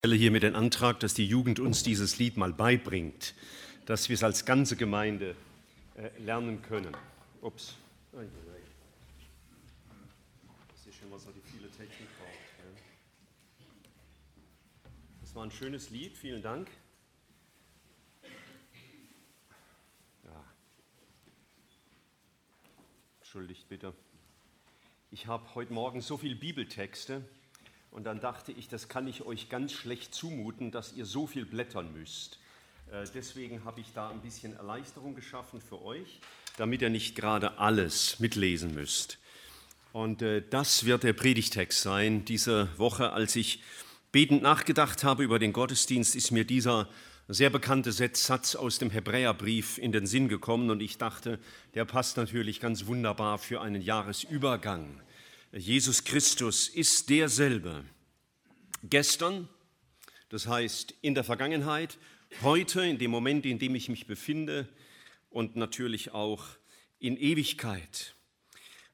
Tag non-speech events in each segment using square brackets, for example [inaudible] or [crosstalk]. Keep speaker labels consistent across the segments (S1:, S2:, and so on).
S1: stelle hiermit den Antrag, dass die Jugend uns dieses Lied mal beibringt, dass wir es als ganze Gemeinde äh, lernen können. Ups. Das ist schon, was die viele Technik braucht. Das war ein schönes Lied, vielen Dank. Ja. Entschuldigt bitte. Ich habe heute Morgen so viele Bibeltexte und dann dachte ich, das kann ich euch ganz schlecht zumuten, dass ihr so viel blättern müsst. Äh, deswegen habe ich da ein bisschen Erleichterung geschaffen für euch, damit ihr nicht gerade alles mitlesen müsst. Und äh, das wird der Predigtext sein. Diese Woche, als ich betend nachgedacht habe über den Gottesdienst, ist mir dieser sehr bekannte Satz aus dem Hebräerbrief in den Sinn gekommen und ich dachte, der passt natürlich ganz wunderbar für einen Jahresübergang. Jesus Christus ist derselbe. Gestern, das heißt in der Vergangenheit, heute, in dem Moment, in dem ich mich befinde und natürlich auch in Ewigkeit.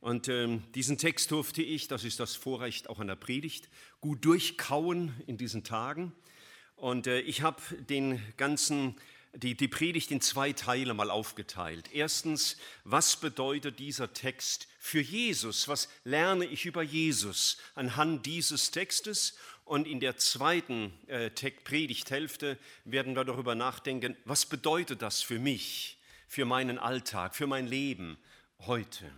S1: Und ähm, diesen Text durfte ich, das ist das Vorrecht auch an der Predigt, gut durchkauen in diesen Tagen. Und äh, ich habe den ganzen die, die Predigt in zwei Teile mal aufgeteilt. Erstens, was bedeutet dieser Text für Jesus? Was lerne ich über Jesus anhand dieses Textes? Und in der zweiten äh, Predigthälfte werden wir darüber nachdenken, was bedeutet das für mich, für meinen Alltag, für mein Leben heute?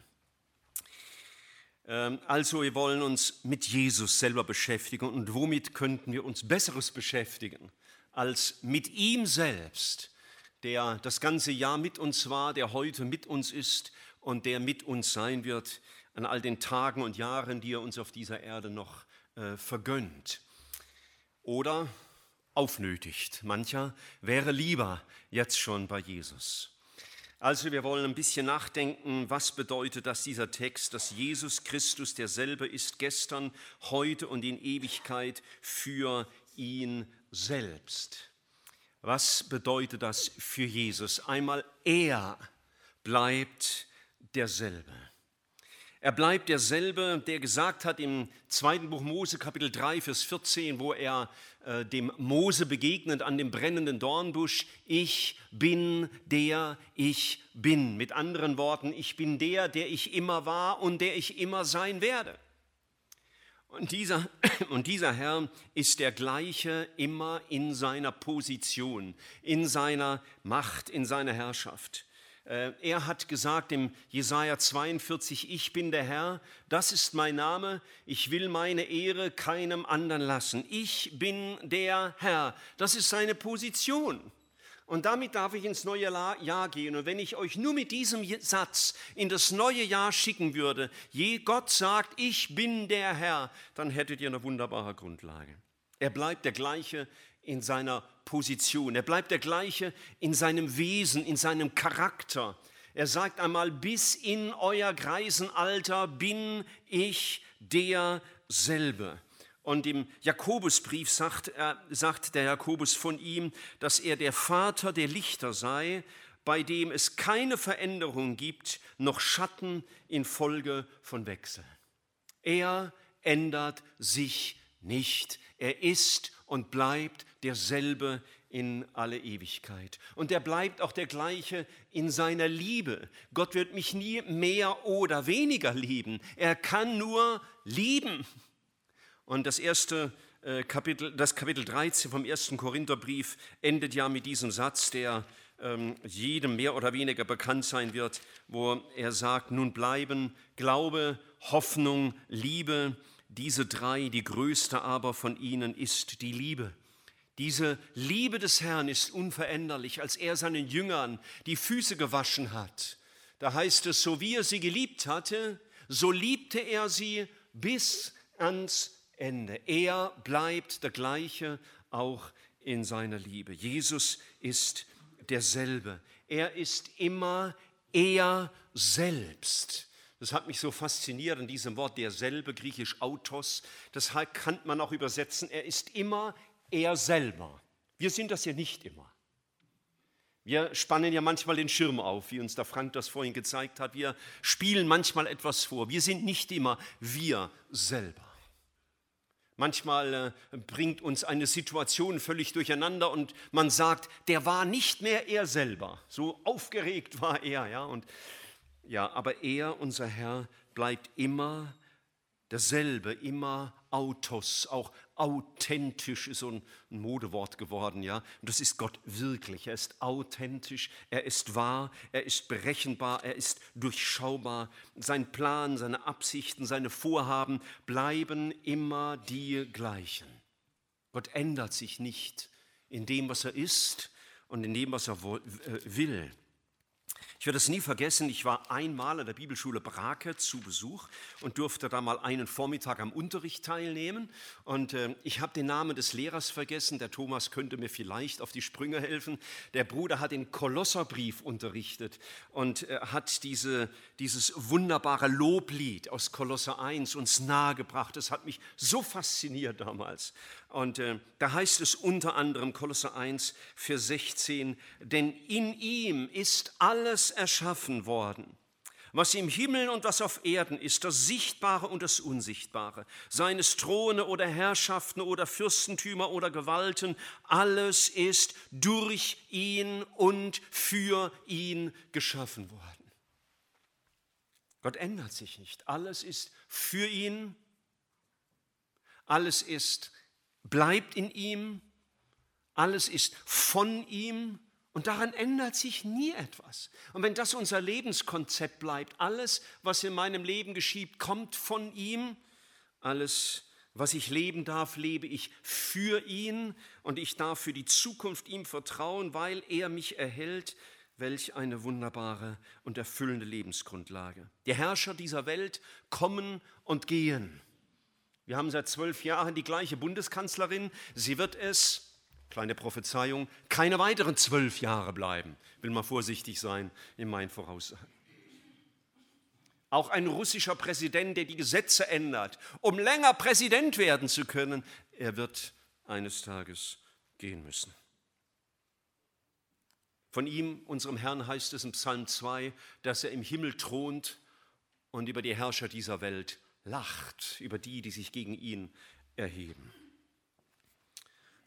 S1: Ähm, also wir wollen uns mit Jesus selber beschäftigen und womit könnten wir uns Besseres beschäftigen als mit ihm selbst, der das ganze Jahr mit uns war, der heute mit uns ist und der mit uns sein wird an all den Tagen und Jahren, die er uns auf dieser Erde noch äh, vergönnt. Oder aufnötigt. Mancher wäre lieber jetzt schon bei Jesus. Also wir wollen ein bisschen nachdenken, was bedeutet das dieser Text, dass Jesus Christus derselbe ist gestern, heute und in Ewigkeit für ihn selbst. Was bedeutet das für Jesus? Einmal, er bleibt derselbe. Er bleibt derselbe, der gesagt hat im zweiten Buch Mose Kapitel 3, Vers 14, wo er äh, dem Mose begegnet an dem brennenden Dornbusch, ich bin der ich bin. Mit anderen Worten, ich bin der, der ich immer war und der ich immer sein werde. Und dieser, [coughs] und dieser Herr ist der gleiche immer in seiner Position, in seiner Macht, in seiner Herrschaft. Äh, er hat gesagt im Jesaja 42, ich bin der Herr, das ist mein Name, ich will meine Ehre keinem anderen lassen. Ich bin der Herr, das ist seine Position. Und damit darf ich ins neue Jahr gehen. Und wenn ich euch nur mit diesem Satz in das neue Jahr schicken würde, je Gott sagt, ich bin der Herr, dann hättet ihr eine wunderbare Grundlage. Er bleibt der gleiche in seiner Position. Er bleibt der gleiche in seinem Wesen, in seinem Charakter. Er sagt einmal, bis in euer Greisenalter bin ich derselbe. Und im Jakobusbrief sagt, äh, sagt der Jakobus von ihm, dass er der Vater der Lichter sei, bei dem es keine Veränderung gibt, noch Schatten infolge von Wechsel. Er ändert sich nicht. Er ist und bleibt derselbe in alle Ewigkeit. Und er bleibt auch der gleiche in seiner Liebe. Gott wird mich nie mehr oder weniger lieben. Er kann nur lieben. Und das erste äh, Kapitel, das Kapitel 13 vom ersten Korintherbrief endet ja mit diesem Satz, der ähm, jedem mehr oder weniger bekannt sein wird, wo er sagt, nun bleiben Glaube, Hoffnung, Liebe, diese drei, die größte aber von ihnen ist die Liebe. Diese Liebe des Herrn ist unveränderlich, als er seinen Jüngern die Füße gewaschen hat. Da heißt es, so wie er sie geliebt hatte, so liebte er sie bis ans Ende. Er bleibt der gleiche auch in seiner Liebe. Jesus ist derselbe. Er ist immer er selbst. Das hat mich so fasziniert an diesem Wort, derselbe, griechisch autos. Das kann man auch übersetzen. Er ist immer er selber. Wir sind das ja nicht immer. Wir spannen ja manchmal den Schirm auf, wie uns der Frank das vorhin gezeigt hat. Wir spielen manchmal etwas vor. Wir sind nicht immer wir selber. Manchmal äh, bringt uns eine Situation völlig durcheinander und man sagt, der war nicht mehr er selber. So aufgeregt war er, ja. Und ja, aber er, unser Herr, bleibt immer derselbe, immer Autos, auch authentisch ist so ein Modewort geworden, ja. Und das ist Gott wirklich. Er ist authentisch, er ist wahr, er ist berechenbar, er ist durchschaubar. Sein Plan, seine Absichten, seine Vorhaben bleiben immer die gleichen. Gott ändert sich nicht in dem, was er ist und in dem, was er äh, will. Ich werde es nie vergessen, ich war einmal an der Bibelschule Brake zu Besuch und durfte da mal einen Vormittag am Unterricht teilnehmen. Und äh, ich habe den Namen des Lehrers vergessen, der Thomas könnte mir vielleicht auf die Sprünge helfen. Der Bruder hat den Kolosserbrief unterrichtet und äh, hat diese, dieses wunderbare Loblied aus Kolosser 1 uns nahegebracht. Das hat mich so fasziniert damals. Und äh, da heißt es unter anderem Kolosser 1, Vers 16, denn in ihm ist alles erschaffen worden, was im Himmel und was auf Erden ist, das Sichtbare und das Unsichtbare, seines Throne oder Herrschaften oder Fürstentümer oder Gewalten, alles ist durch ihn und für ihn geschaffen worden. Gott ändert sich nicht. Alles ist für ihn, alles ist bleibt in ihm, alles ist von ihm und daran ändert sich nie etwas. Und wenn das unser Lebenskonzept bleibt, alles, was in meinem Leben geschieht, kommt von ihm, alles, was ich leben darf, lebe ich für ihn und ich darf für die Zukunft ihm vertrauen, weil er mich erhält. Welch eine wunderbare und erfüllende Lebensgrundlage. Die Herrscher dieser Welt kommen und gehen. Wir haben seit zwölf Jahren die gleiche Bundeskanzlerin. Sie wird es, kleine Prophezeiung, keine weiteren zwölf Jahre bleiben. Will mal vorsichtig sein in meinen Voraussagen. Auch ein russischer Präsident, der die Gesetze ändert, um länger Präsident werden zu können, er wird eines Tages gehen müssen. Von ihm, unserem Herrn, heißt es im Psalm 2, dass er im Himmel thront und über die Herrscher dieser Welt lacht über die, die sich gegen ihn erheben.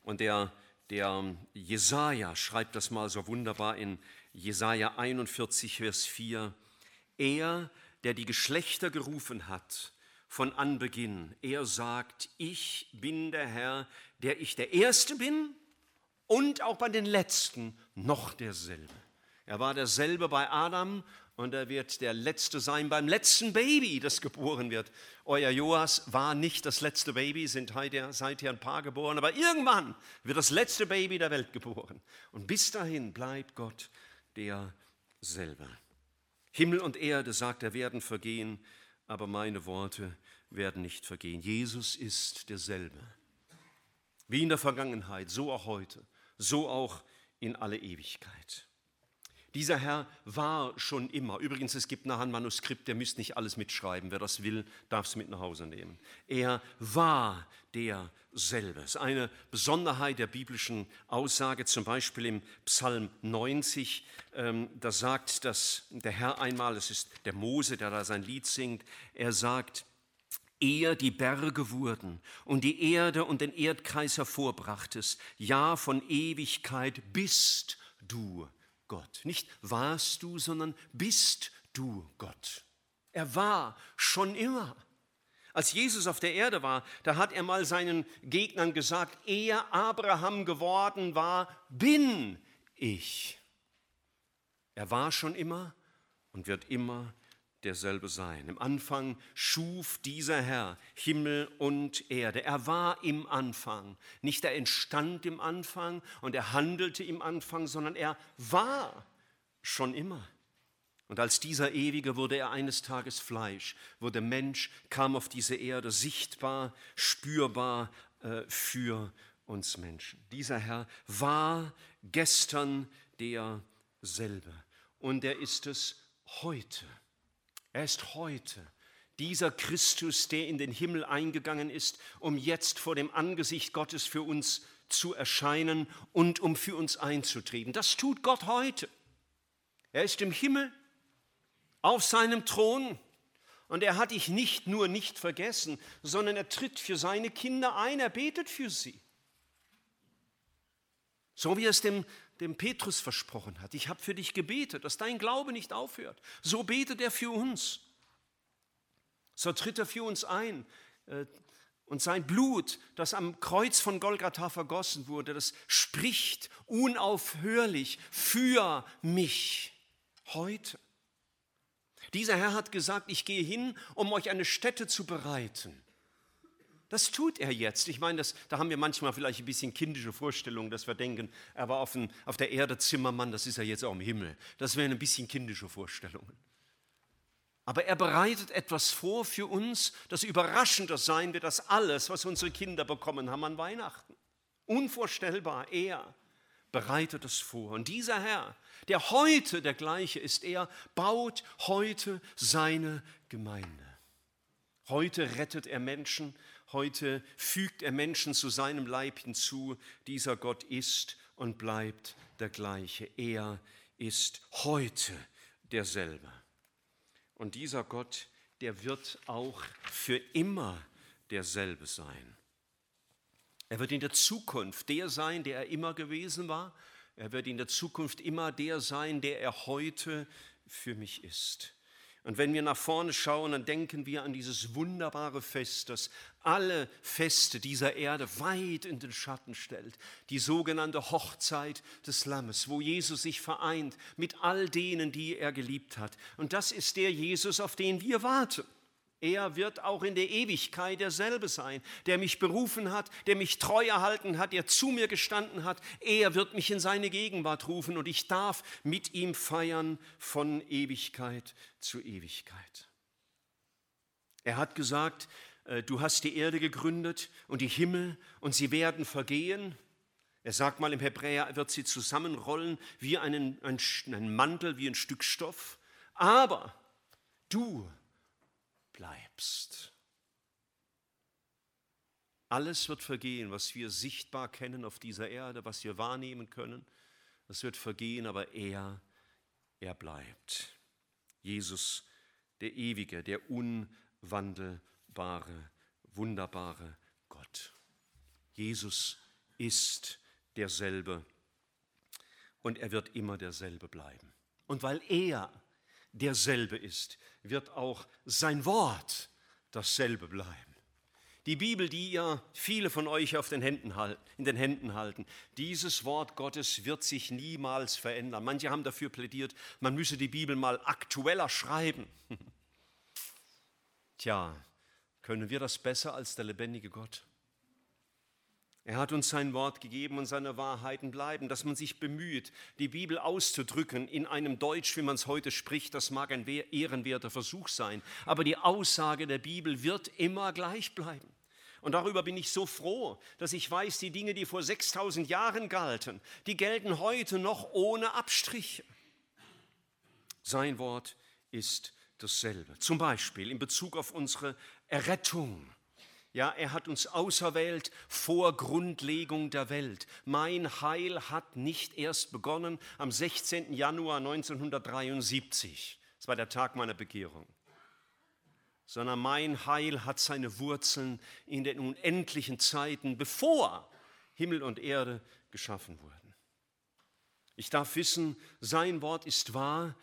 S1: Und der, der Jesaja schreibt das mal so wunderbar in Jesaja 41, Vers 4. Er, der die Geschlechter gerufen hat, von Anbeginn, er sagt, ich bin der Herr, der ich der Erste bin und auch bei den Letzten noch derselbe. Er war derselbe bei Adam und er wird der Letzte sein beim letzten Baby, das geboren wird. Euer Joas war nicht das letzte Baby, sind seither ein paar geboren, aber irgendwann wird das letzte Baby der Welt geboren. Und bis dahin bleibt Gott derselbe. Himmel und Erde, sagt er, werden vergehen, aber meine Worte werden nicht vergehen. Jesus ist derselbe. Wie in der Vergangenheit, so auch heute, so auch in alle Ewigkeit. Dieser Herr war schon immer. Übrigens, es gibt nachher ein Manuskript, der müsst nicht alles mitschreiben. Wer das will, darf es mit nach Hause nehmen. Er war derselbe. Das ist eine Besonderheit der biblischen Aussage, zum Beispiel im Psalm 90. Ähm, da sagt dass der Herr einmal, das ist der Mose, der da sein Lied singt, er sagt, ehe die Berge wurden und die Erde und den Erdkreis hervorbrachtest, ja von Ewigkeit bist du Gott. Nicht warst du, sondern bist du Gott. Er war schon immer. Als Jesus auf der Erde war, da hat er mal seinen Gegnern gesagt, er Abraham geworden war, bin ich. Er war schon immer und wird immer derselbe sein. Im Anfang schuf dieser Herr Himmel und Erde. Er war im Anfang. Nicht er entstand im Anfang und er handelte im Anfang, sondern er war schon immer. Und als dieser Ewige wurde er eines Tages Fleisch, wurde Mensch, kam auf diese Erde sichtbar, spürbar äh, für uns Menschen. Dieser Herr war gestern derselbe und er ist es heute. Er ist heute dieser Christus, der in den Himmel eingegangen ist, um jetzt vor dem Angesicht Gottes für uns zu erscheinen und um für uns einzutreten. Das tut Gott heute. Er ist im Himmel auf seinem Thron Und er hat dich nicht nur nicht vergessen, sondern er tritt für seine Kinder ein, er betet für sie. So wie es dem, dem Petrus versprochen hat. Ich habe für dich gebetet, dass dein Glaube nicht aufhört. So betet er für uns. So tritt er für uns ein. Äh, und sein Blut, das am Kreuz von Golgatha vergossen wurde, das spricht unaufhörlich für mich heute. Dieser Herr hat gesagt, ich gehe hin, um euch eine Stätte zu bereiten. Das tut er jetzt. Ich meine, das, da haben wir manchmal vielleicht ein bisschen kindische Vorstellungen, dass wir denken, er war auf, ein, auf der Erde Zimmermann, das ist er jetzt auch im Himmel. Das wären ein bisschen kindische Vorstellungen. Aber er bereitet etwas vor für uns, das überraschender sein wird als alles, was unsere Kinder bekommen haben an Weihnachten. Unvorstellbar, er bereitet es vor. Und dieser Herr, der heute der gleiche ist, er baut heute seine Gemeinde. Heute rettet er Menschen, heute fügt er Menschen zu seinem Leib hinzu. Dieser Gott ist und bleibt der gleiche. Er ist heute derselbe. Und dieser Gott, der wird auch für immer derselbe sein. Er wird in der Zukunft der sein, der er immer gewesen war. Er wird in der Zukunft immer der sein, der er heute für mich ist. Und wenn wir nach vorne schauen, dann denken wir an dieses wunderbare Fest, das alle Feste dieser Erde weit in den Schatten stellt. Die sogenannte Hochzeit des Lammes, wo Jesus sich vereint mit all denen, die er geliebt hat. Und das ist der Jesus, auf den wir warten. Er wird auch in der Ewigkeit derselbe sein, der mich berufen hat, der mich treu erhalten hat, der zu mir gestanden hat. Er wird mich in seine Gegenwart rufen und ich darf mit ihm feiern von Ewigkeit zu Ewigkeit. Er hat gesagt, äh, du hast die Erde gegründet und die Himmel und sie werden vergehen. Er sagt mal im Hebräer, er wird sie zusammenrollen wie einen, ein Mantel, wie ein Stück Stoff. Aber du bleibst. Alles wird vergehen, was wir sichtbar kennen auf dieser Erde, was wir wahrnehmen können. Das wird vergehen, aber er, er bleibt. Jesus, der ewige, der unwandelbare, wunderbare Gott. Jesus ist derselbe und er wird immer derselbe bleiben. Und weil er derselbe ist, wird auch sein Wort dasselbe bleiben. Die Bibel, die ihr viele von euch auf den Händen halten, in den Händen halten, dieses Wort Gottes wird sich niemals verändern. Manche haben dafür plädiert, man müsse die Bibel mal aktueller schreiben. [laughs] Tja, können wir das besser als der lebendige Gott? Er hat uns sein Wort gegeben und seine Wahrheiten bleiben, dass man sich bemüht, die Bibel auszudrücken in einem Deutsch, wie man es heute spricht, das mag ein ehrenwerter Versuch sein, aber die Aussage der Bibel wird immer gleich bleiben. Und darüber bin ich so froh, dass ich weiß, die Dinge, die vor 6000 Jahren galten, die gelten heute noch ohne Abstriche. Sein Wort ist dasselbe. Zum Beispiel in Bezug auf unsere Errettung. Ja, er hat uns auserwählt vor Grundlegung der Welt. Mein Heil hat nicht erst begonnen am 16. Januar 1973. Das war der Tag meiner Bekehrung. Sondern mein Heil hat seine Wurzeln in den unendlichen Zeiten, bevor Himmel und Erde geschaffen wurden. Ich darf wissen, sein Wort ist wahr,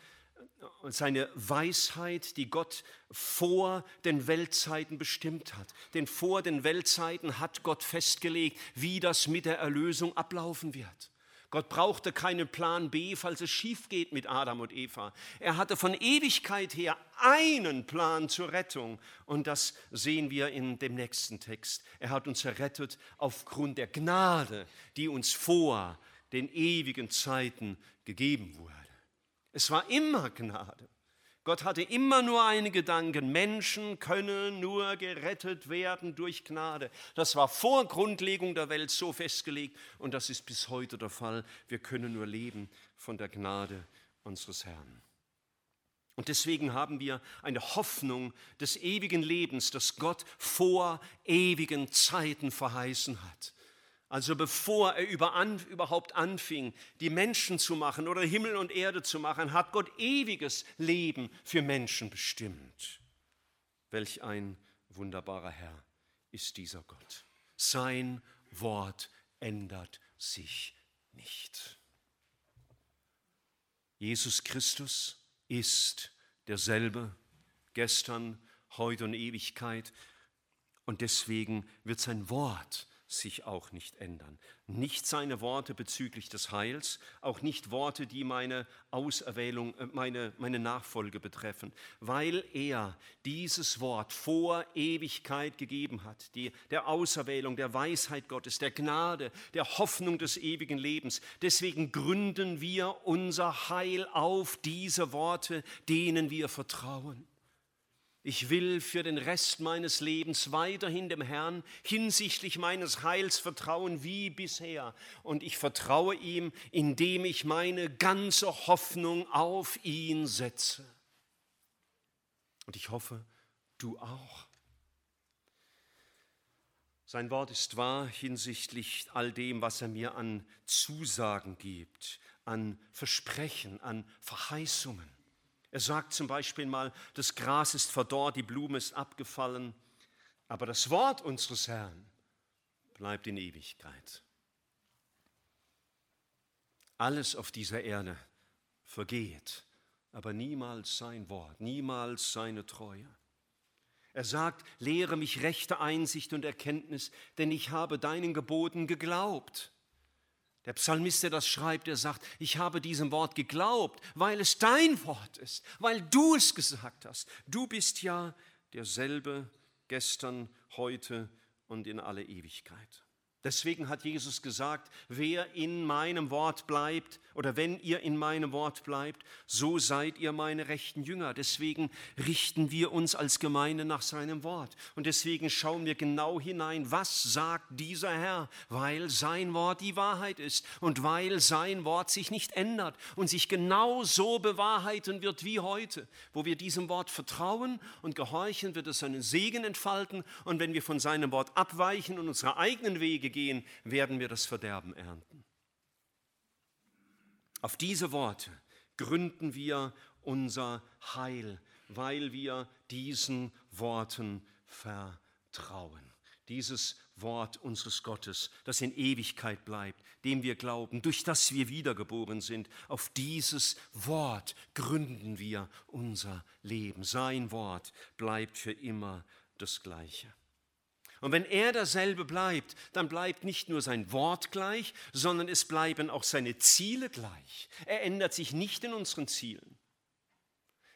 S1: seine Weisheit, die Gott vor den Weltzeiten bestimmt hat. Denn vor den Weltzeiten hat Gott festgelegt, wie das mit der Erlösung ablaufen wird. Gott brauchte keinen Plan B, falls es schief geht mit Adam und Eva. Er hatte von Ewigkeit her einen Plan zur Rettung. Und das sehen wir in dem nächsten Text. Er hat uns errettet aufgrund der Gnade, die uns vor den ewigen Zeiten gegeben wurde. Es war immer Gnade. Gott hatte immer nur einen Gedanken, Menschen können nur gerettet werden durch Gnade. Das war vor Grundlegung der Welt so festgelegt und das ist bis heute der Fall. Wir können nur leben von der Gnade unseres Herrn. Und deswegen haben wir eine Hoffnung des ewigen Lebens, das Gott vor ewigen Zeiten verheißen hat. Also bevor er überhaupt anfing, die Menschen zu machen oder Himmel und Erde zu machen, hat Gott ewiges Leben für Menschen bestimmt. Welch ein wunderbarer Herr ist dieser Gott. Sein Wort ändert sich nicht. Jesus Christus ist derselbe gestern, heute und Ewigkeit. Und deswegen wird sein Wort sich auch nicht ändern. Nicht seine Worte bezüglich des Heils, auch nicht Worte, die meine Auserwählung, äh, meine, meine Nachfolge betreffen, weil er dieses Wort vor Ewigkeit gegeben hat, die, der Auserwählung, der Weisheit Gottes, der Gnade, der Hoffnung des ewigen Lebens. Deswegen gründen wir unser Heil auf diese Worte, denen wir vertrauen. Ich will für den Rest meines Lebens weiterhin dem Herrn hinsichtlich meines Heils vertrauen wie bisher. Und ich vertraue ihm, indem ich meine ganze Hoffnung auf ihn setze. Und ich hoffe, du auch. Sein Wort ist wahr hinsichtlich all dem, was er mir an Zusagen gibt, an Versprechen, an Verheißungen. Er sagt zum Beispiel mal, das Gras ist verdorrt, die Blume ist abgefallen, aber das Wort unseres Herrn bleibt in Ewigkeit. Alles auf dieser Erde vergeht, aber niemals sein Wort, niemals seine Treue. Er sagt, lehre mich rechte Einsicht und Erkenntnis, denn ich habe deinen Geboten geglaubt. Der Psalmist, der das schreibt, der sagt, ich habe diesem Wort geglaubt, weil es dein Wort ist, weil du es gesagt hast. Du bist ja derselbe gestern, heute und in alle Ewigkeit. Deswegen hat Jesus gesagt, wer in meinem Wort bleibt oder wenn ihr in meinem Wort bleibt, so seid ihr meine rechten Jünger. Deswegen richten wir uns als Gemeinde nach seinem Wort. Und deswegen schauen wir genau hinein, was sagt dieser Herr, weil sein Wort die Wahrheit ist und weil sein Wort sich nicht ändert und sich genau so bewahrheiten wird wie heute. Wo wir diesem Wort vertrauen und gehorchen, wird es seinen Segen entfalten. Und wenn wir von seinem Wort abweichen und unsere eigenen Wege gehen, werden wir das Verderben ernten. Auf diese Worte gründen wir unser Heil, weil wir diesen Worten vertrauen. Dieses Wort unseres Gottes, das in Ewigkeit bleibt, dem wir glauben, durch das wir wiedergeboren sind, auf dieses Wort gründen wir unser Leben. Sein Wort bleibt für immer das Gleiche. Und wenn er derselbe bleibt, dann bleibt nicht nur sein Wort gleich, sondern es bleiben auch seine Ziele gleich. Er ändert sich nicht in unseren Zielen.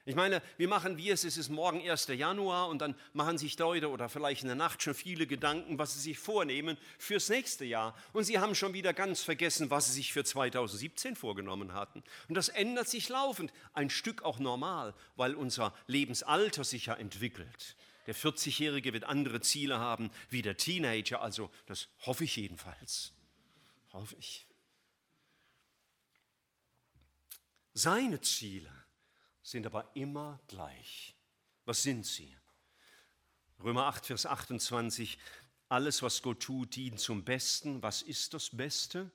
S1: Ich meine, wie machen wir es? Es ist morgen 1. Januar und dann machen sich Leute oder vielleicht in der Nacht schon viele Gedanken, was sie sich vornehmen fürs nächste Jahr. Und sie haben schon wieder ganz vergessen, was sie sich für 2017 vorgenommen hatten. Und das ändert sich laufend, ein Stück auch normal, weil unser Lebensalter sich ja entwickelt. Der 40-Jährige wird andere Ziele haben wie der Teenager, also das hoffe ich jedenfalls. Hoffe ich. Seine Ziele sind aber immer gleich. Was sind sie? Römer 8, Vers 28. Alles, was Gott tut, dient zum Besten. Was ist das Beste?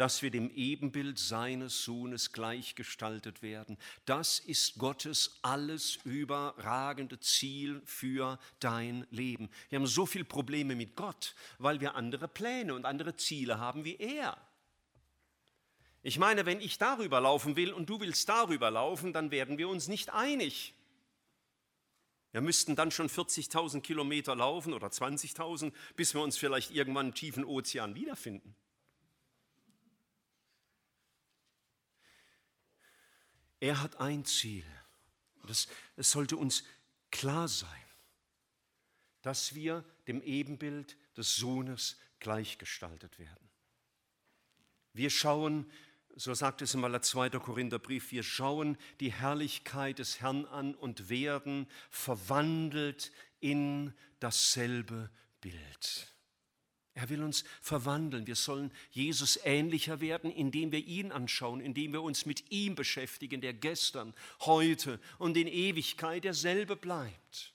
S1: Dass wir dem Ebenbild seines Sohnes gleichgestaltet werden. Das ist Gottes alles überragende Ziel für dein Leben. Wir haben so viele Probleme mit Gott, weil wir andere Pläne und andere Ziele haben wie er. Ich meine, wenn ich darüber laufen will und du willst darüber laufen, dann werden wir uns nicht einig. Wir müssten dann schon 40.000 Kilometer laufen oder 20.000, bis wir uns vielleicht irgendwann im tiefen Ozean wiederfinden. Er hat ein Ziel. Das, es sollte uns klar sein, dass wir dem Ebenbild des Sohnes gleichgestaltet werden. Wir schauen, so sagt es im aller 2. Korintherbrief, wir schauen die Herrlichkeit des Herrn an und werden verwandelt in dasselbe Bild. Er will uns verwandeln. Wir sollen Jesus ähnlicher werden, indem wir ihn anschauen, indem wir uns mit ihm beschäftigen, der gestern, heute und in Ewigkeit derselbe bleibt.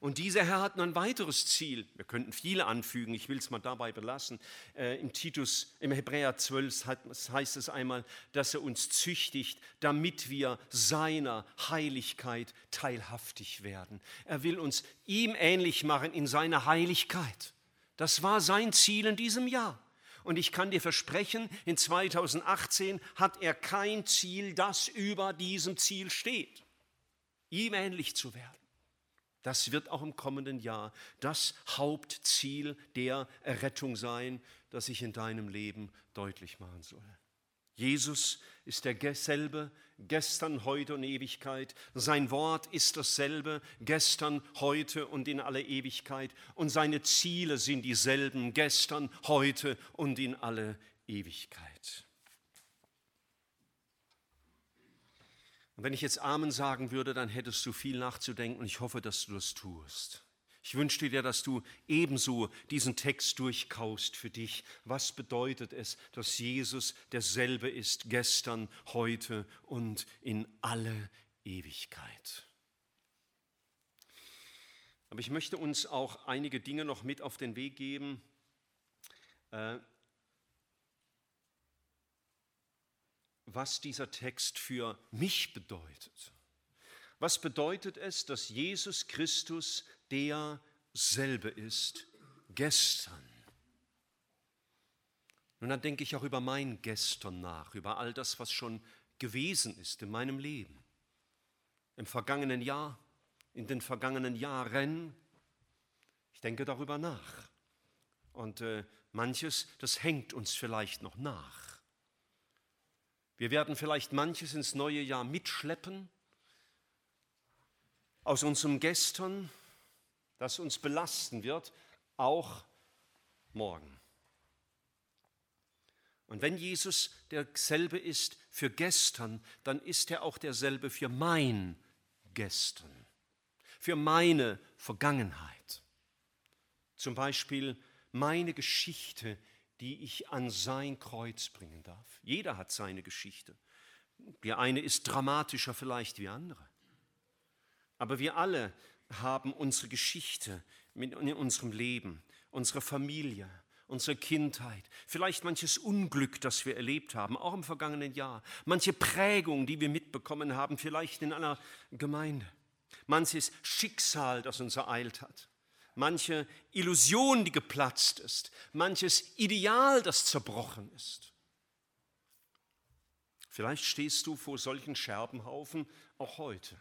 S1: Und dieser Herr hat noch ein weiteres Ziel. Wir könnten viele anfügen, ich will es mal dabei belassen. Äh, Im Titus, im Hebräer 12 heißt es einmal, dass er uns züchtigt, damit wir seiner Heiligkeit teilhaftig werden. Er will uns ihm ähnlich machen in seiner Heiligkeit. Das war sein Ziel in diesem Jahr. Und ich kann dir versprechen, in 2018 hat er kein Ziel, das über diesem Ziel steht, ihm ähnlich zu werden. Das wird auch im kommenden Jahr das Hauptziel der Errettung sein, das ich in deinem Leben deutlich machen soll. Jesus ist derselbe gestern, heute und Ewigkeit. Sein Wort ist dasselbe gestern, heute und in alle Ewigkeit. Und seine Ziele sind dieselben gestern, heute und in alle Ewigkeit. Und wenn ich jetzt Amen sagen würde, dann hättest du viel nachzudenken und ich hoffe, dass du das tust. Ich wünschte dir, dass du ebenso diesen Text durchkaust für dich. Was bedeutet es, dass Jesus derselbe ist gestern, heute und in alle Ewigkeit? Aber ich möchte uns auch einige Dinge noch mit auf den Weg geben, äh, was dieser Text für mich bedeutet. Was bedeutet es, dass Jesus Christus derselbe ist gestern? Und dann denke ich auch über mein Gestern nach, über all das, was schon gewesen ist in meinem Leben, im vergangenen Jahr, in den vergangenen Jahren. Ich denke darüber nach. Und äh, manches, das hängt uns vielleicht noch nach. Wir werden vielleicht manches ins neue Jahr mitschleppen aus unserem Gestern, das uns belasten wird, auch morgen. Und wenn Jesus derselbe ist für gestern, dann ist er auch derselbe für mein Gestern, für meine Vergangenheit. Zum Beispiel meine Geschichte, die ich an sein Kreuz bringen darf. Jeder hat seine Geschichte. Die eine ist dramatischer vielleicht wie andere. Aber wir alle haben unsere Geschichte in unserem Leben, unsere Familie, unsere Kindheit, vielleicht manches Unglück, das wir erlebt haben, auch im vergangenen Jahr, manche Prägung, die wir mitbekommen haben, vielleicht in einer Gemeinde, manches Schicksal, das uns ereilt hat. Manche Illusion, die geplatzt ist, manches Ideal, das zerbrochen ist. Vielleicht stehst du vor solchen Scherbenhaufen auch heute,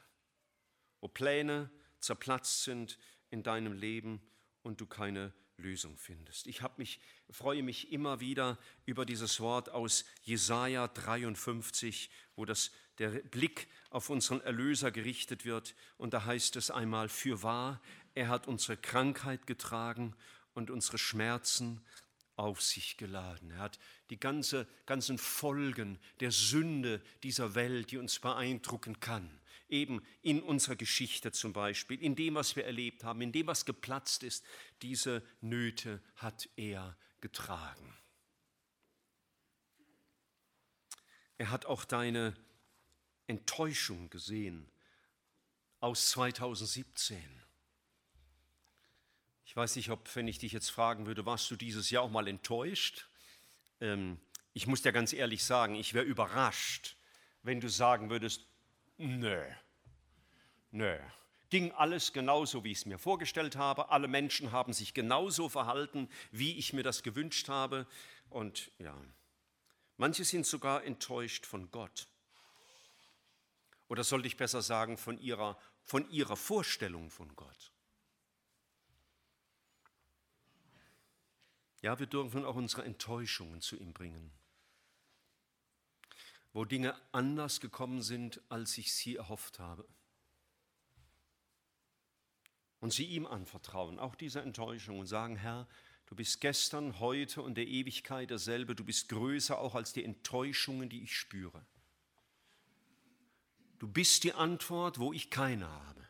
S1: wo Pläne zerplatzt sind in deinem Leben und du keine Lösung findest. Ich mich, freue mich immer wieder über dieses Wort aus Jesaja 53, wo das, der Blick auf unseren Erlöser gerichtet wird. Und da heißt es einmal: Für wahr, er hat unsere Krankheit getragen und unsere Schmerzen auf sich geladen. Er hat die ganze, ganzen Folgen der Sünde dieser Welt, die uns beeindrucken kann, eben in unserer Geschichte zum Beispiel, in dem, was wir erlebt haben, in dem, was geplatzt ist, diese Nöte hat er getragen. Er hat auch deine Enttäuschung gesehen aus 2017. Ich weiß nicht, ob, wenn ich dich jetzt fragen würde, warst du dieses Jahr auch mal enttäuscht? Ähm, ich muss dir ganz ehrlich sagen, ich wäre überrascht, wenn du sagen würdest, nö, nö. Ging alles genauso, wie ich es mir vorgestellt habe. Alle Menschen haben sich genauso verhalten, wie ich mir das gewünscht habe. Und ja, manche sind sogar enttäuscht von Gott. Oder sollte ich besser sagen, von ihrer, von ihrer Vorstellung von Gott. Ja, wir dürfen auch unsere Enttäuschungen zu ihm bringen. Wo Dinge anders gekommen sind, als ich sie erhofft habe. Und sie ihm anvertrauen, auch diese Enttäuschung, und sagen, Herr, du bist gestern, heute und der Ewigkeit derselbe, du bist größer auch als die Enttäuschungen, die ich spüre. Du bist die Antwort, wo ich keine habe.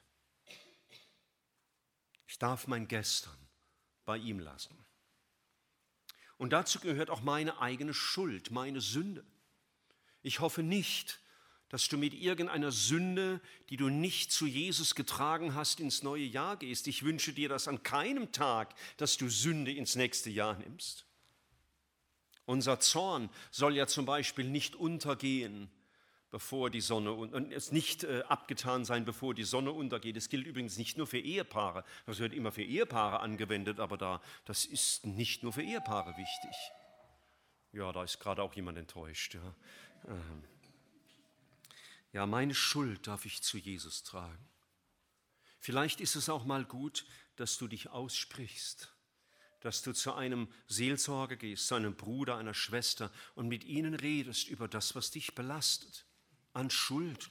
S1: Ich darf mein Gestern bei ihm lassen. Und dazu gehört auch meine eigene Schuld, meine Sünde. Ich hoffe nicht, dass du mit irgendeiner Sünde, die du nicht zu Jesus getragen hast, ins neue Jahr gehst. Ich wünsche dir das an keinem Tag, dass du Sünde ins nächste Jahr nimmst. Unser Zorn soll ja zum Beispiel nicht untergehen, bevor die Sonne und es nicht äh, abgetan sein, bevor die Sonne untergeht. Es gilt übrigens nicht nur für Ehepaare. Das wird immer für Ehepaare angewendet, aber da, das ist nicht nur für Ehepaare wichtig. Ja, da ist gerade auch jemand enttäuscht. Ja. Ähm. Ja, meine Schuld darf ich zu Jesus tragen. Vielleicht ist es auch mal gut, dass du dich aussprichst, dass du zu einem Seelsorger gehst, zu einem Bruder, einer Schwester und mit ihnen redest über das, was dich belastet, an Schuld,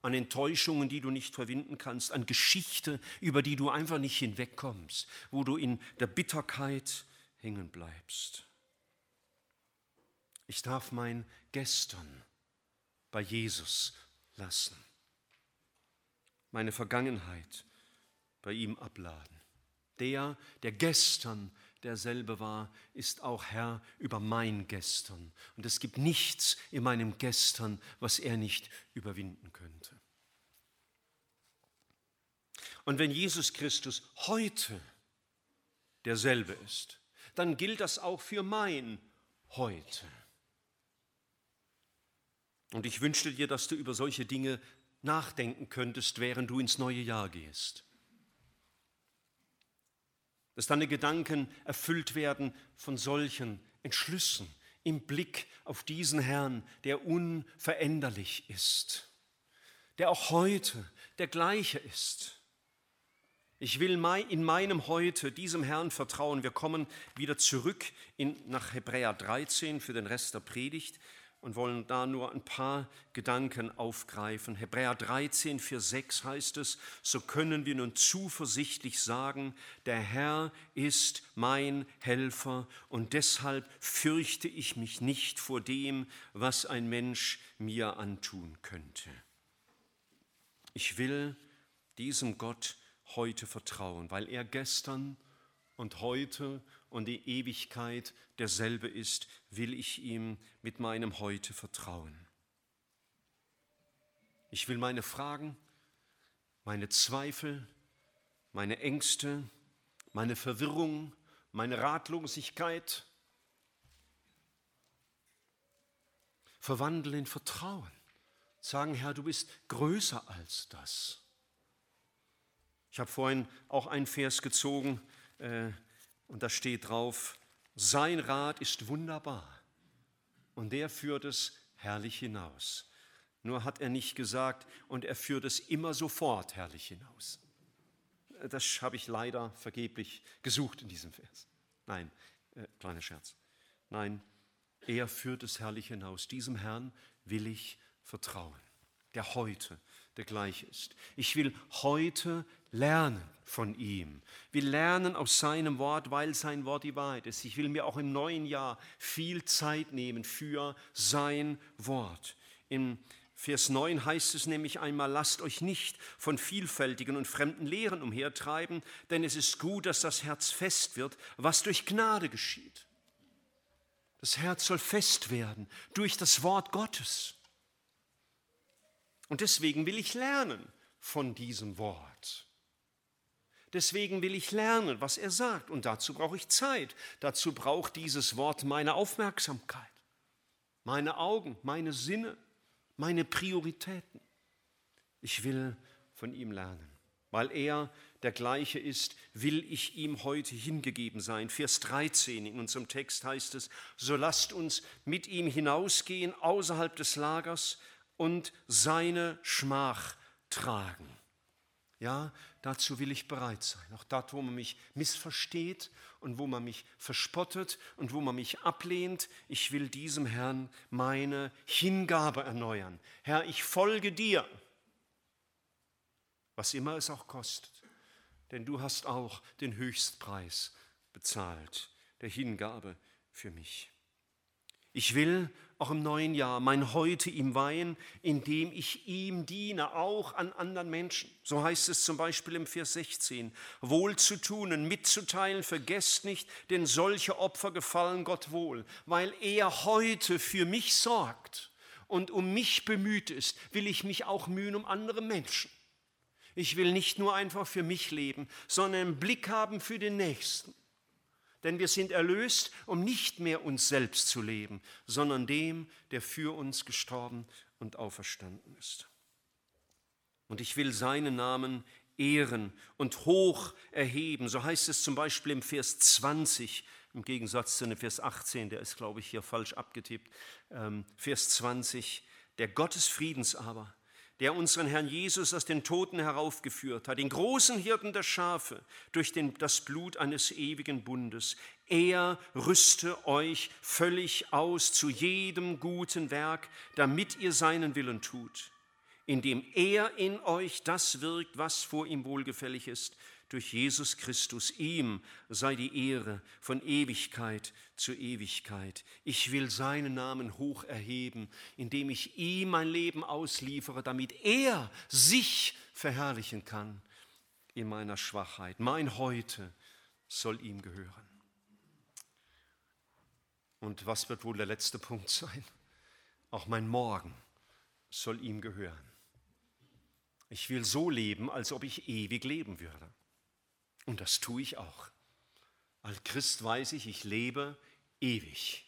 S1: an Enttäuschungen, die du nicht verwinden kannst, an Geschichte, über die du einfach nicht hinwegkommst, wo du in der Bitterkeit hängen bleibst. Ich darf mein Gestern bei Jesus lassen. Meine Vergangenheit bei ihm abladen. Der, der gestern derselbe war, ist auch Herr über mein Gestern. Und es gibt nichts in meinem Gestern, was er nicht überwinden könnte. Und wenn Jesus Christus heute derselbe ist, dann gilt das auch für mein heute. Und ich wünschte dir, dass du über solche Dinge nachdenken könntest, während du ins neue Jahr gehst. Dass deine Gedanken erfüllt werden von solchen Entschlüssen im Blick auf diesen Herrn, der unveränderlich ist, der auch heute der gleiche ist. Ich will in meinem Heute diesem Herrn vertrauen. Wir kommen wieder zurück in, nach Hebräer 13 für den Rest der Predigt und wollen da nur ein paar Gedanken aufgreifen. Hebräer 13, Vers 6 heißt es, so können wir nun zuversichtlich sagen, der Herr ist mein Helfer und deshalb fürchte ich mich nicht vor dem, was ein Mensch mir antun könnte. Ich will diesem Gott heute vertrauen, weil er gestern und heute und die Ewigkeit derselbe ist, will ich ihm mit meinem Heute vertrauen. Ich will meine Fragen, meine Zweifel, meine Ängste, meine Verwirrung, meine Ratlosigkeit verwandeln in Vertrauen. Sagen, Herr, du bist größer als das. Ich habe vorhin auch einen Vers gezogen, äh, und da steht drauf, sein Rat ist wunderbar und der führt es herrlich hinaus. Nur hat er nicht gesagt, und er führt es immer sofort herrlich hinaus. Das habe ich leider vergeblich gesucht in diesem Vers. Nein, äh, kleiner Scherz. Nein, er führt es herrlich hinaus. Diesem Herrn will ich vertrauen, der heute der gleich ist. Ich will heute lernen von ihm. Wir lernen aus seinem Wort, weil sein Wort die Wahrheit ist. Ich will mir auch im neuen Jahr viel Zeit nehmen für sein Wort. In Vers 9 heißt es nämlich einmal, lasst euch nicht von vielfältigen und fremden Lehren umhertreiben, denn es ist gut, dass das Herz fest wird, was durch Gnade geschieht. Das Herz soll fest werden durch das Wort Gottes. Und deswegen will ich lernen von diesem Wort. Deswegen will ich lernen, was er sagt. Und dazu brauche ich Zeit. Dazu braucht dieses Wort meine Aufmerksamkeit, meine Augen, meine Sinne, meine Prioritäten. Ich will von ihm lernen. Weil er der gleiche ist, will ich ihm heute hingegeben sein. Vers 13 in unserem Text heißt es, so lasst uns mit ihm hinausgehen außerhalb des Lagers, und seine Schmach tragen. Ja, dazu will ich bereit sein. Auch dort, wo man mich missversteht und wo man mich verspottet und wo man mich ablehnt, ich will diesem Herrn meine Hingabe erneuern. Herr, ich folge dir, was immer es auch kostet. Denn du hast auch den Höchstpreis bezahlt, der Hingabe für mich. Ich will auch im neuen Jahr mein Heute ihm weihen, indem ich ihm diene, auch an anderen Menschen. So heißt es zum Beispiel im Vers 16. Wohl zu tun und mitzuteilen, vergesst nicht, denn solche Opfer gefallen Gott wohl, weil er heute für mich sorgt und um mich bemüht ist, will ich mich auch mühen um andere Menschen. Ich will nicht nur einfach für mich leben, sondern einen Blick haben für den Nächsten. Denn wir sind erlöst, um nicht mehr uns selbst zu leben, sondern dem, der für uns gestorben und auferstanden ist. Und ich will seinen Namen ehren und hoch erheben. So heißt es zum Beispiel im Vers 20, im Gegensatz zu dem Vers 18, der ist, glaube ich, hier falsch abgetippt. Ähm, Vers 20, der Gott des Friedens aber, der unseren Herrn Jesus aus den Toten heraufgeführt hat, den großen Hirten der Schafe, durch den, das Blut eines ewigen Bundes. Er rüste euch völlig aus zu jedem guten Werk, damit ihr seinen Willen tut indem er in euch das wirkt, was vor ihm wohlgefällig ist, durch Jesus Christus. Ihm sei die Ehre von Ewigkeit zu Ewigkeit. Ich will seinen Namen hoch erheben, indem ich ihm mein Leben ausliefere, damit er sich verherrlichen kann in meiner Schwachheit. Mein Heute soll ihm gehören. Und was wird wohl der letzte Punkt sein? Auch mein Morgen soll ihm gehören. Ich will so leben, als ob ich ewig leben würde. Und das tue ich auch. Als Christ weiß ich, ich lebe ewig.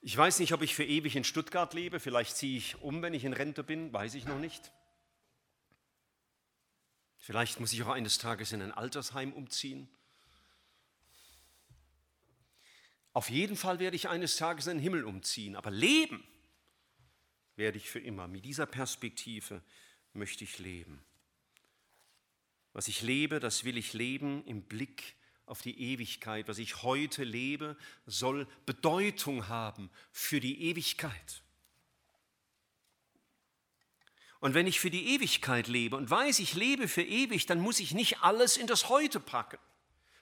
S1: Ich weiß nicht, ob ich für ewig in Stuttgart lebe. Vielleicht ziehe ich um, wenn ich in Rente bin. Weiß ich noch nicht. Vielleicht muss ich auch eines Tages in ein Altersheim umziehen. Auf jeden Fall werde ich eines Tages in den Himmel umziehen. Aber leben werde ich für immer. Mit dieser Perspektive möchte ich leben. Was ich lebe, das will ich leben im Blick auf die Ewigkeit. Was ich heute lebe, soll Bedeutung haben für die Ewigkeit. Und wenn ich für die Ewigkeit lebe und weiß, ich lebe für ewig, dann muss ich nicht alles in das Heute packen.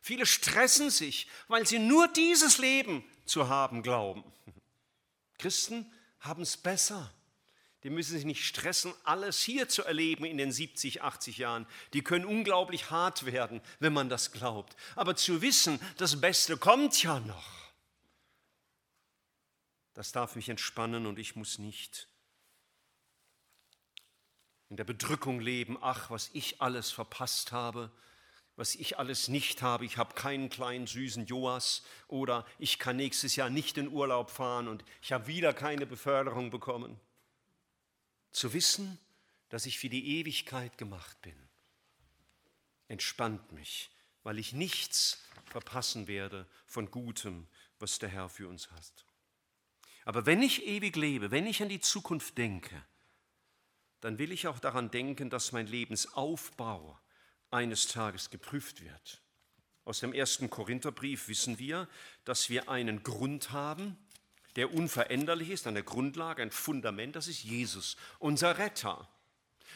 S1: Viele stressen sich, weil sie nur dieses Leben zu haben glauben. [laughs] Christen haben es besser. Die müssen sich nicht stressen, alles hier zu erleben in den 70, 80 Jahren. Die können unglaublich hart werden, wenn man das glaubt. Aber zu wissen, das Beste kommt ja noch, das darf mich entspannen und ich muss nicht in der Bedrückung leben, ach, was ich alles verpasst habe, was ich alles nicht habe. Ich habe keinen kleinen süßen Joas oder ich kann nächstes Jahr nicht in Urlaub fahren und ich habe wieder keine Beförderung bekommen. Zu wissen, dass ich für die Ewigkeit gemacht bin, entspannt mich, weil ich nichts verpassen werde von Gutem, was der Herr für uns hat. Aber wenn ich ewig lebe, wenn ich an die Zukunft denke, dann will ich auch daran denken, dass mein Lebensaufbau eines Tages geprüft wird. Aus dem ersten Korintherbrief wissen wir, dass wir einen Grund haben, der unveränderlich ist, der Grundlage, ein Fundament, das ist Jesus, unser Retter.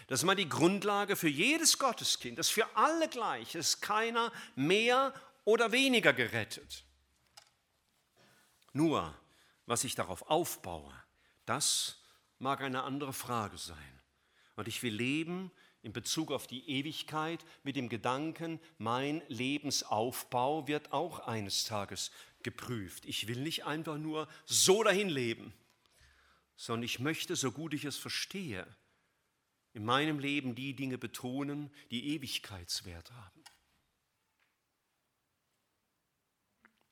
S1: Das ist mal die Grundlage für jedes Gotteskind, das für alle gleich, ist keiner mehr oder weniger gerettet. Nur, was ich darauf aufbaue, das mag eine andere Frage sein. Und ich will leben in Bezug auf die Ewigkeit mit dem Gedanken, mein Lebensaufbau wird auch eines Tages geprüft. Ich will nicht einfach nur so dahin leben, sondern ich möchte, so gut ich es verstehe, in meinem Leben die Dinge betonen, die Ewigkeitswert haben.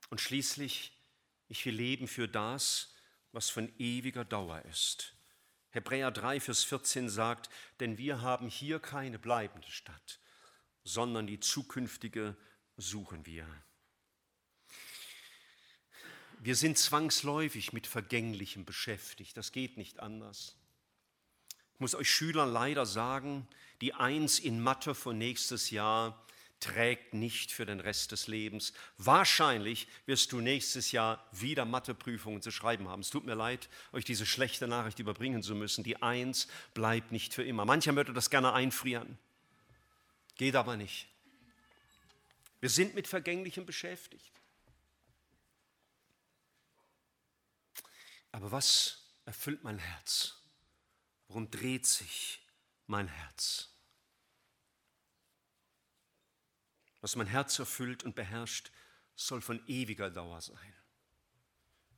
S1: Und schließlich, ich will leben für das, was von ewiger Dauer ist. Hebräer 3, Vers 14 sagt, denn wir haben hier keine bleibende Stadt, sondern die zukünftige suchen wir. Wir sind zwangsläufig mit Vergänglichem beschäftigt. Das geht nicht anders. Ich muss euch Schülern leider sagen, die Eins in Mathe von nächstes Jahr trägt nicht für den Rest des Lebens. Wahrscheinlich wirst du nächstes Jahr wieder Matheprüfungen zu schreiben haben. Es tut mir leid, euch diese schlechte Nachricht überbringen zu müssen. Die Eins bleibt nicht für immer. Mancher möchte das gerne einfrieren. Geht aber nicht. Wir sind mit Vergänglichem beschäftigt. Aber was erfüllt mein Herz? Worum dreht sich mein Herz? Was mein Herz erfüllt und beherrscht, soll von ewiger Dauer sein.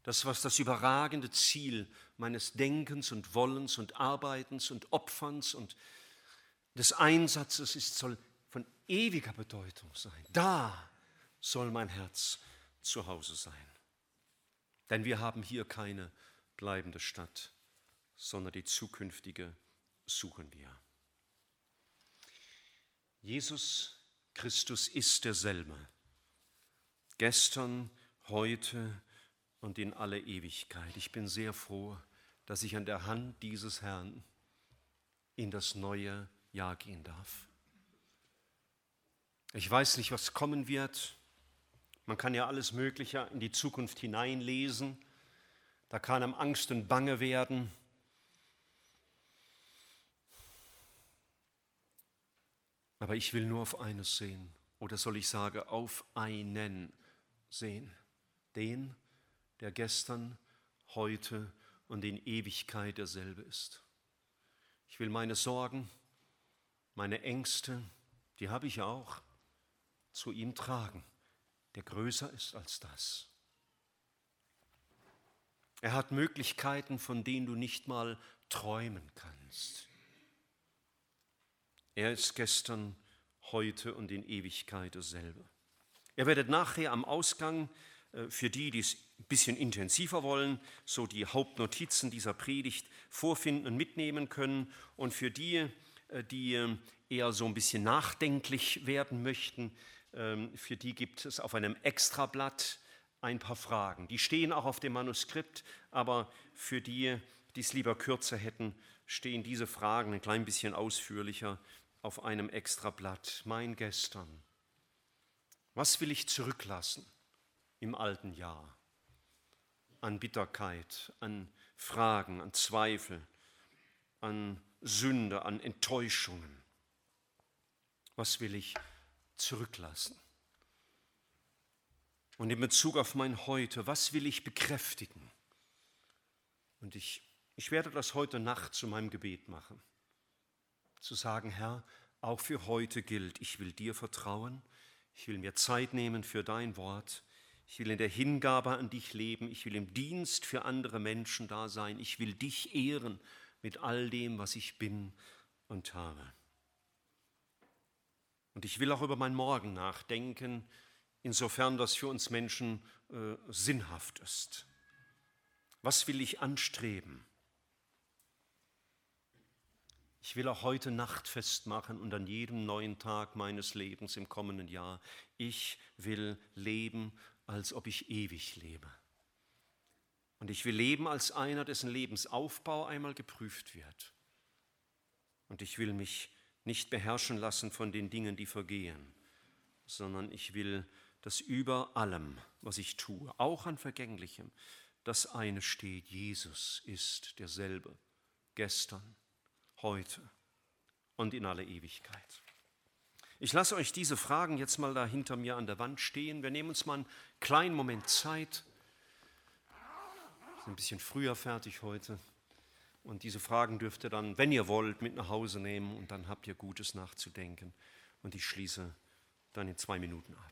S1: das, was das überragende Ziel meines Denkens und Wollens und Arbeitens und Opferns und des Einsatzes ist, soll von ewiger Bedeutung sein. Da soll mein Herz zu Hause sein. Denn wir haben hier keine bleibende Stadt, sondern die zukünftige suchen wir. Jesus Christus ist derselbe, gestern, heute und in alle Ewigkeit. Ich bin sehr froh, dass ich an der Hand dieses Herrn in das neue Jahr gehen darf. Ich weiß nicht, was kommen wird. Man kann ja alles Mögliche in die Zukunft hineinlesen. Da kann einem Angst und Bange werden. Aber ich will nur auf eines sehen. Oder soll ich sagen, auf einen sehen. Den, der gestern, heute und in Ewigkeit derselbe ist. Ich will meine Sorgen, meine Ängste, die habe ich auch, zu ihm tragen, der größer ist als das. Er hat Möglichkeiten, von denen du nicht mal träumen kannst. Er ist gestern, heute und in Ewigkeit dasselbe. Ihr werdet nachher am Ausgang äh, für die, die es ein bisschen intensiver wollen, so die Hauptnotizen dieser Predigt vorfinden und mitnehmen können. Und für die, äh, die äh, eher so ein bisschen nachdenklich werden möchten, ähm, für die gibt es auf einem Extrablatt ein paar Fragen. Die stehen auch auf dem Manuskript, aber für die, die es lieber kürzer hätten, stehen diese Fragen ein klein bisschen ausführlicher auf einem Extrablatt. Mein Gestern. Was will ich zurücklassen? im alten Jahr. An Bitterkeit, an Fragen, an Zweifel, an Sünde, an Enttäuschungen. Was will ich zurücklassen? Und in Bezug auf mein Heute, was will ich bekräftigen? Und ich, ich werde das heute Nacht zu meinem Gebet machen. Zu sagen, Herr, auch für heute gilt, ich will dir vertrauen, ich will mir Zeit nehmen für dein Wort, ich will in der Hingabe an dich leben. Ich will im Dienst für andere Menschen da sein. Ich will dich ehren mit all dem, was ich bin und habe. Und ich will auch über mein Morgen nachdenken, insofern das für uns Menschen äh, sinnhaft ist. Was will ich anstreben? Ich will auch heute Nacht festmachen und an jedem neuen Tag meines Lebens im kommenden Jahr. Ich will leben als ob ich ewig lebe. Und ich will leben als einer, dessen Lebensaufbau einmal geprüft wird. Und ich will mich nicht beherrschen lassen von den Dingen, die vergehen, sondern ich will, dass über allem, was ich tue, auch an Vergänglichem, das eine steht, Jesus ist derselbe, gestern, heute und in alle Ewigkeit. Ich lasse euch diese Fragen jetzt mal da hinter mir an der Wand stehen. Wir nehmen uns mal einen kleinen Moment Zeit. Sind ein bisschen früher fertig heute. Und diese Fragen dürft ihr dann, wenn ihr wollt, mit nach Hause nehmen und dann habt ihr Gutes nachzudenken. Und ich schließe dann in zwei Minuten ab.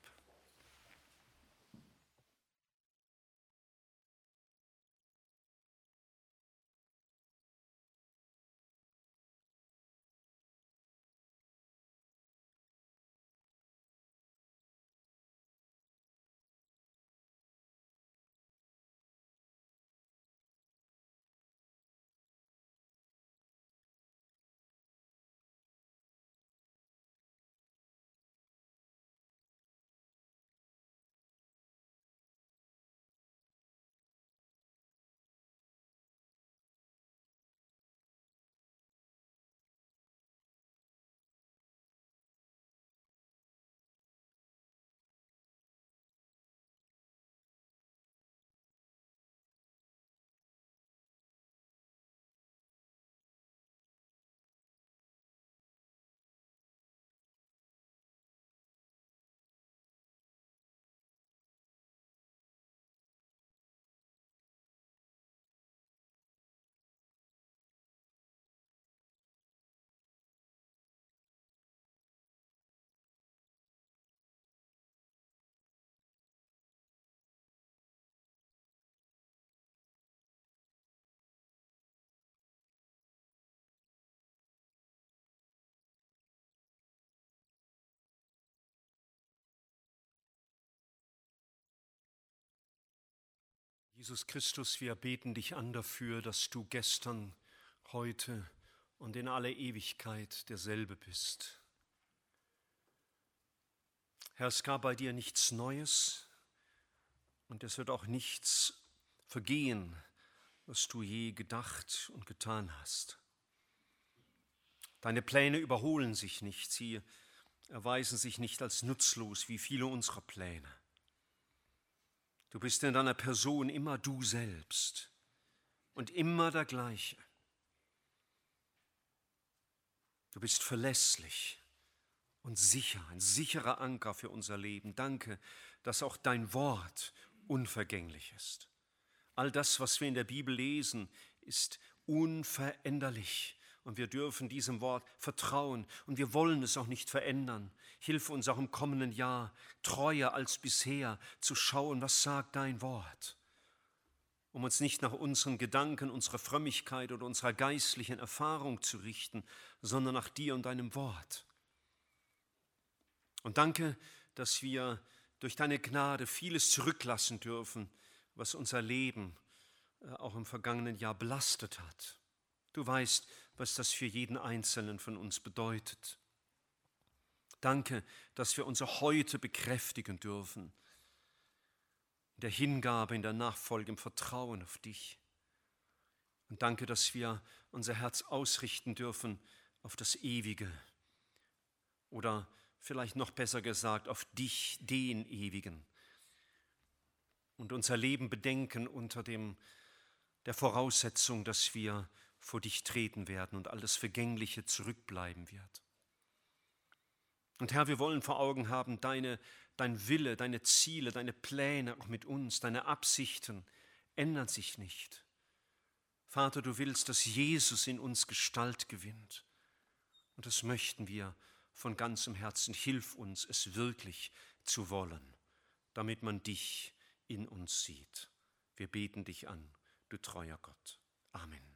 S1: Jesus Christus, wir beten dich an dafür, dass du gestern, heute und in aller Ewigkeit derselbe bist. Herr, es gab bei dir nichts Neues und es wird auch nichts vergehen, was du je gedacht und getan hast. Deine Pläne überholen sich nicht, sie erweisen sich nicht als nutzlos wie viele unserer Pläne. Du bist in deiner Person immer du selbst und immer der gleiche. Du bist verlässlich und sicher, ein sicherer Anker für unser Leben. Danke, dass auch dein Wort unvergänglich ist. All das, was wir in der Bibel lesen, ist unveränderlich. Und wir dürfen diesem Wort vertrauen und wir wollen es auch nicht verändern. Hilf uns auch im kommenden Jahr treuer als bisher zu schauen, was sagt dein Wort, um uns nicht nach unseren Gedanken, unserer Frömmigkeit oder unserer geistlichen Erfahrung zu richten, sondern nach dir und deinem Wort. Und danke, dass wir durch deine Gnade vieles zurücklassen dürfen, was unser Leben äh, auch im vergangenen Jahr belastet hat. Du weißt, was das für jeden Einzelnen von uns bedeutet. Danke, dass wir unser Heute bekräftigen dürfen. In der Hingabe, in der Nachfolge, im Vertrauen auf dich. Und danke, dass wir unser Herz ausrichten dürfen auf das Ewige. Oder vielleicht noch besser gesagt, auf dich, den Ewigen. Und unser Leben bedenken unter dem, der Voraussetzung, dass wir vor dich treten werden und alles Vergängliche zurückbleiben wird. Und Herr, wir wollen vor Augen haben, deine, dein Wille, deine Ziele, deine Pläne auch mit uns, deine Absichten ändern sich nicht. Vater, du willst, dass Jesus in uns Gestalt gewinnt. Und das möchten wir von ganzem Herzen. Hilf uns, es wirklich zu wollen, damit man dich in uns sieht. Wir beten dich an, du treuer Gott. Amen.